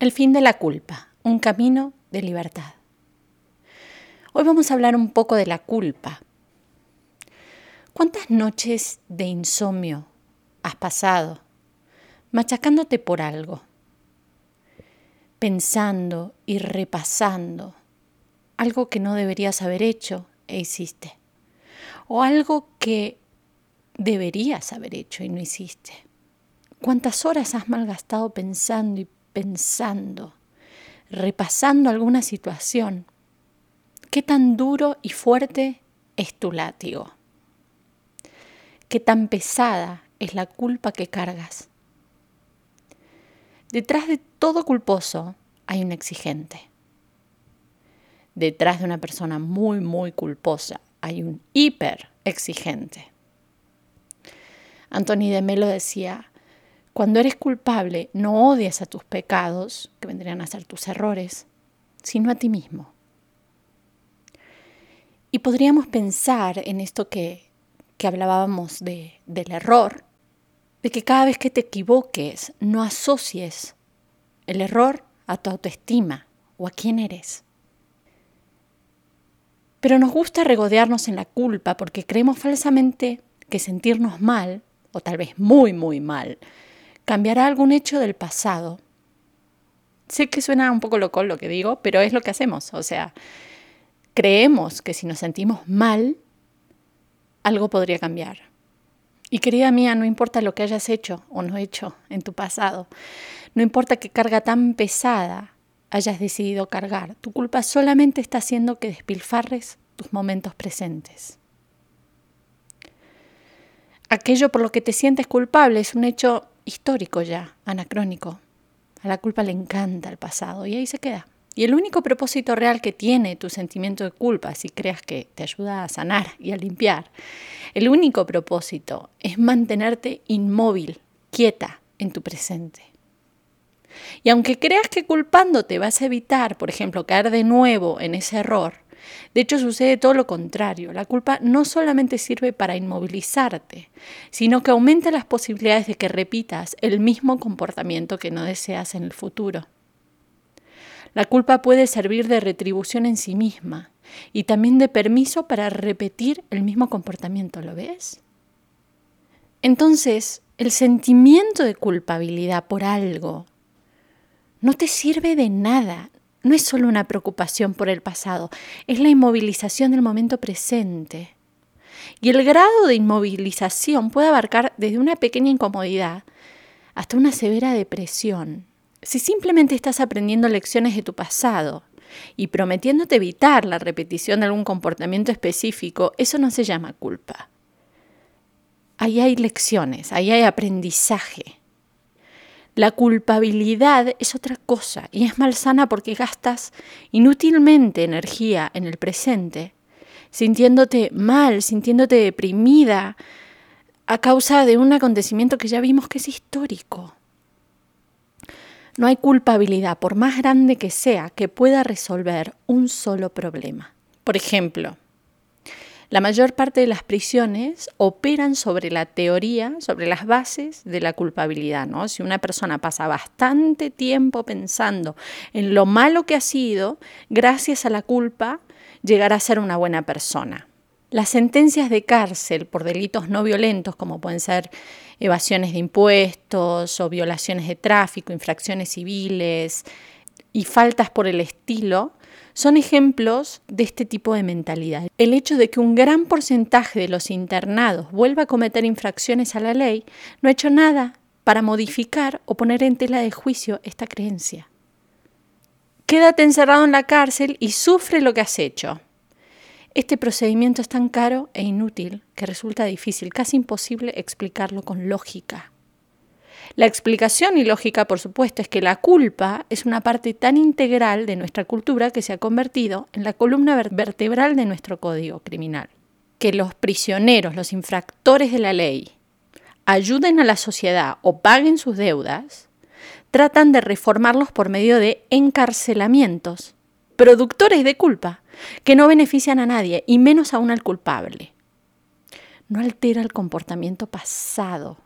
El fin de la culpa, un camino de libertad. Hoy vamos a hablar un poco de la culpa. ¿Cuántas noches de insomnio has pasado machacándote por algo? Pensando y repasando algo que no deberías haber hecho e hiciste. O algo que deberías haber hecho y no hiciste. ¿Cuántas horas has malgastado pensando y pensando, repasando alguna situación, qué tan duro y fuerte es tu látigo, qué tan pesada es la culpa que cargas. Detrás de todo culposo hay un exigente. Detrás de una persona muy, muy culposa hay un hiper exigente. Anthony de Melo decía, cuando eres culpable, no odias a tus pecados, que vendrían a ser tus errores, sino a ti mismo. Y podríamos pensar en esto que, que hablábamos de, del error, de que cada vez que te equivoques no asocies el error a tu autoestima o a quién eres. Pero nos gusta regodearnos en la culpa porque creemos falsamente que sentirnos mal, o tal vez muy, muy mal, cambiará algún hecho del pasado. Sé que suena un poco loco lo que digo, pero es lo que hacemos. O sea, creemos que si nos sentimos mal, algo podría cambiar. Y querida mía, no importa lo que hayas hecho o no hecho en tu pasado, no importa qué carga tan pesada hayas decidido cargar, tu culpa solamente está haciendo que despilfarres tus momentos presentes. Aquello por lo que te sientes culpable es un hecho histórico ya, anacrónico. A la culpa le encanta el pasado y ahí se queda. Y el único propósito real que tiene tu sentimiento de culpa, si creas que te ayuda a sanar y a limpiar, el único propósito es mantenerte inmóvil, quieta en tu presente. Y aunque creas que culpándote vas a evitar, por ejemplo, caer de nuevo en ese error, de hecho, sucede todo lo contrario. La culpa no solamente sirve para inmovilizarte, sino que aumenta las posibilidades de que repitas el mismo comportamiento que no deseas en el futuro. La culpa puede servir de retribución en sí misma y también de permiso para repetir el mismo comportamiento, ¿lo ves? Entonces, el sentimiento de culpabilidad por algo no te sirve de nada, no es solo una preocupación por el pasado, es la inmovilización del momento presente. Y el grado de inmovilización puede abarcar desde una pequeña incomodidad hasta una severa depresión. Si simplemente estás aprendiendo lecciones de tu pasado y prometiéndote evitar la repetición de algún comportamiento específico, eso no se llama culpa. Ahí hay lecciones, ahí hay aprendizaje. La culpabilidad es otra cosa y es malsana porque gastas inútilmente energía en el presente, sintiéndote mal, sintiéndote deprimida a causa de un acontecimiento que ya vimos que es histórico. No hay culpabilidad, por más grande que sea, que pueda resolver un solo problema. Por ejemplo, la mayor parte de las prisiones operan sobre la teoría, sobre las bases de la culpabilidad. ¿no? Si una persona pasa bastante tiempo pensando en lo malo que ha sido, gracias a la culpa llegará a ser una buena persona. Las sentencias de cárcel por delitos no violentos, como pueden ser evasiones de impuestos o violaciones de tráfico, infracciones civiles y faltas por el estilo, son ejemplos de este tipo de mentalidad. El hecho de que un gran porcentaje de los internados vuelva a cometer infracciones a la ley no ha hecho nada para modificar o poner en tela de juicio esta creencia. Quédate encerrado en la cárcel y sufre lo que has hecho. Este procedimiento es tan caro e inútil que resulta difícil, casi imposible explicarlo con lógica. La explicación ilógica, por supuesto, es que la culpa es una parte tan integral de nuestra cultura que se ha convertido en la columna vertebral de nuestro código criminal. Que los prisioneros, los infractores de la ley, ayuden a la sociedad o paguen sus deudas, tratan de reformarlos por medio de encarcelamientos, productores de culpa, que no benefician a nadie y menos aún al culpable. No altera el comportamiento pasado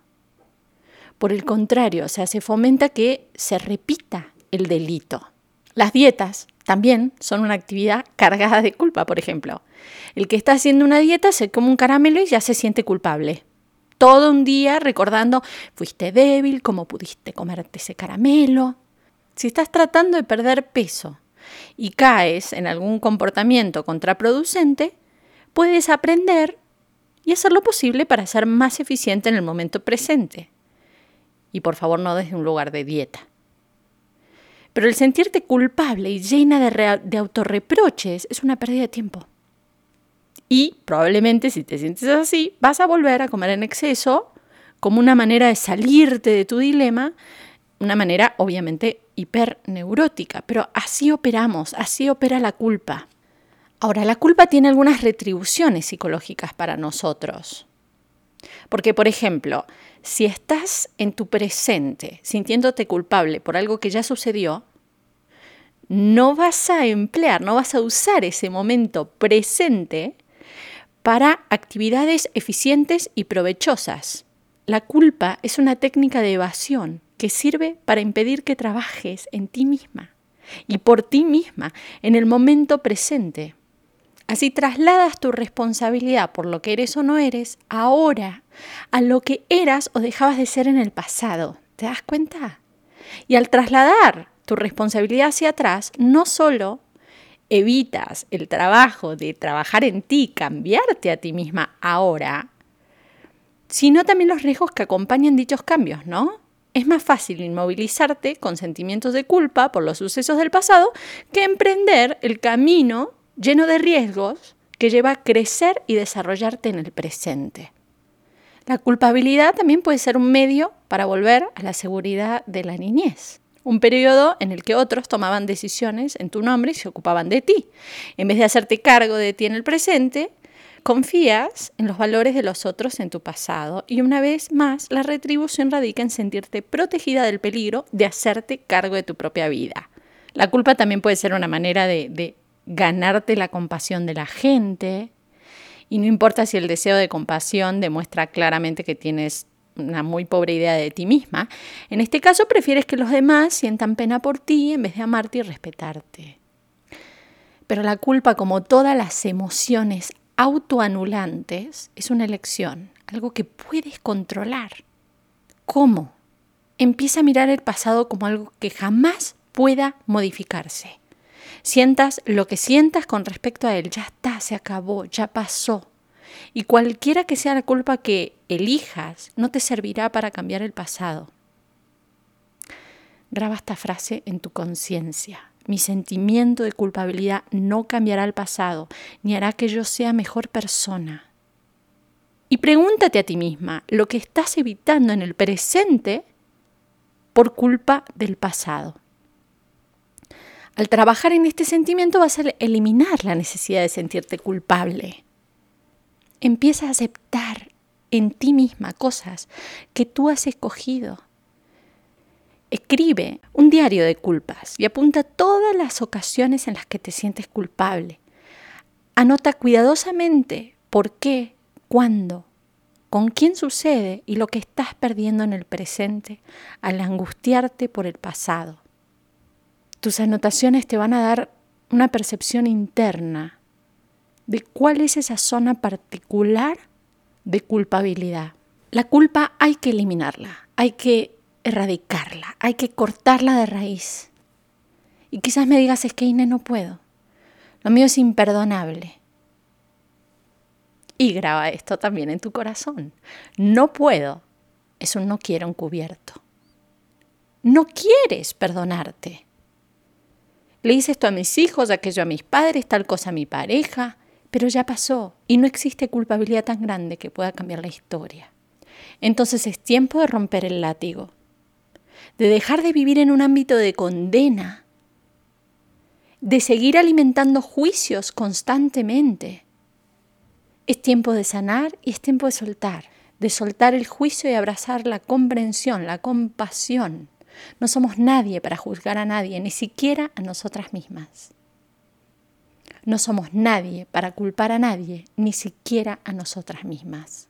por el contrario, o sea, se fomenta que se repita el delito. Las dietas también son una actividad cargada de culpa, por ejemplo. El que está haciendo una dieta se come un caramelo y ya se siente culpable. Todo un día recordando, fuiste débil, cómo pudiste comerte ese caramelo. Si estás tratando de perder peso y caes en algún comportamiento contraproducente, puedes aprender y hacer lo posible para ser más eficiente en el momento presente. Y por favor no desde un lugar de dieta. Pero el sentirte culpable y llena de, de autorreproches es una pérdida de tiempo. Y probablemente si te sientes así, vas a volver a comer en exceso como una manera de salirte de tu dilema, una manera obviamente hiperneurótica, pero así operamos, así opera la culpa. Ahora, la culpa tiene algunas retribuciones psicológicas para nosotros. Porque, por ejemplo, si estás en tu presente sintiéndote culpable por algo que ya sucedió, no vas a emplear, no vas a usar ese momento presente para actividades eficientes y provechosas. La culpa es una técnica de evasión que sirve para impedir que trabajes en ti misma y por ti misma en el momento presente. Así trasladas tu responsabilidad por lo que eres o no eres ahora a lo que eras o dejabas de ser en el pasado. ¿Te das cuenta? Y al trasladar tu responsabilidad hacia atrás, no solo evitas el trabajo de trabajar en ti, cambiarte a ti misma ahora, sino también los riesgos que acompañan dichos cambios, ¿no? Es más fácil inmovilizarte con sentimientos de culpa por los sucesos del pasado que emprender el camino lleno de riesgos que lleva a crecer y desarrollarte en el presente. La culpabilidad también puede ser un medio para volver a la seguridad de la niñez, un periodo en el que otros tomaban decisiones en tu nombre y se ocupaban de ti. En vez de hacerte cargo de ti en el presente, confías en los valores de los otros en tu pasado y una vez más la retribución radica en sentirte protegida del peligro de hacerte cargo de tu propia vida. La culpa también puede ser una manera de, de ganarte la compasión de la gente. Y no importa si el deseo de compasión demuestra claramente que tienes una muy pobre idea de ti misma, en este caso prefieres que los demás sientan pena por ti en vez de amarte y respetarte. Pero la culpa, como todas las emociones autoanulantes, es una elección, algo que puedes controlar. ¿Cómo? Empieza a mirar el pasado como algo que jamás pueda modificarse. Sientas lo que sientas con respecto a él, ya está, se acabó, ya pasó. Y cualquiera que sea la culpa que elijas, no te servirá para cambiar el pasado. Graba esta frase en tu conciencia. Mi sentimiento de culpabilidad no cambiará el pasado, ni hará que yo sea mejor persona. Y pregúntate a ti misma lo que estás evitando en el presente por culpa del pasado. Al trabajar en este sentimiento vas a eliminar la necesidad de sentirte culpable. Empieza a aceptar en ti misma cosas que tú has escogido. Escribe un diario de culpas y apunta todas las ocasiones en las que te sientes culpable. Anota cuidadosamente por qué, cuándo, con quién sucede y lo que estás perdiendo en el presente al angustiarte por el pasado. Tus anotaciones te van a dar una percepción interna de cuál es esa zona particular de culpabilidad. La culpa hay que eliminarla, hay que erradicarla, hay que cortarla de raíz. Y quizás me digas, es que Ine no puedo. Lo mío es imperdonable. Y graba esto también en tu corazón. No puedo es un no quiero encubierto. No quieres perdonarte. Le hice esto a mis hijos, aquello a mis padres, tal cosa a mi pareja, pero ya pasó y no existe culpabilidad tan grande que pueda cambiar la historia. Entonces es tiempo de romper el látigo, de dejar de vivir en un ámbito de condena, de seguir alimentando juicios constantemente. Es tiempo de sanar y es tiempo de soltar, de soltar el juicio y abrazar la comprensión, la compasión, no somos nadie para juzgar a nadie, ni siquiera a nosotras mismas. No somos nadie para culpar a nadie, ni siquiera a nosotras mismas.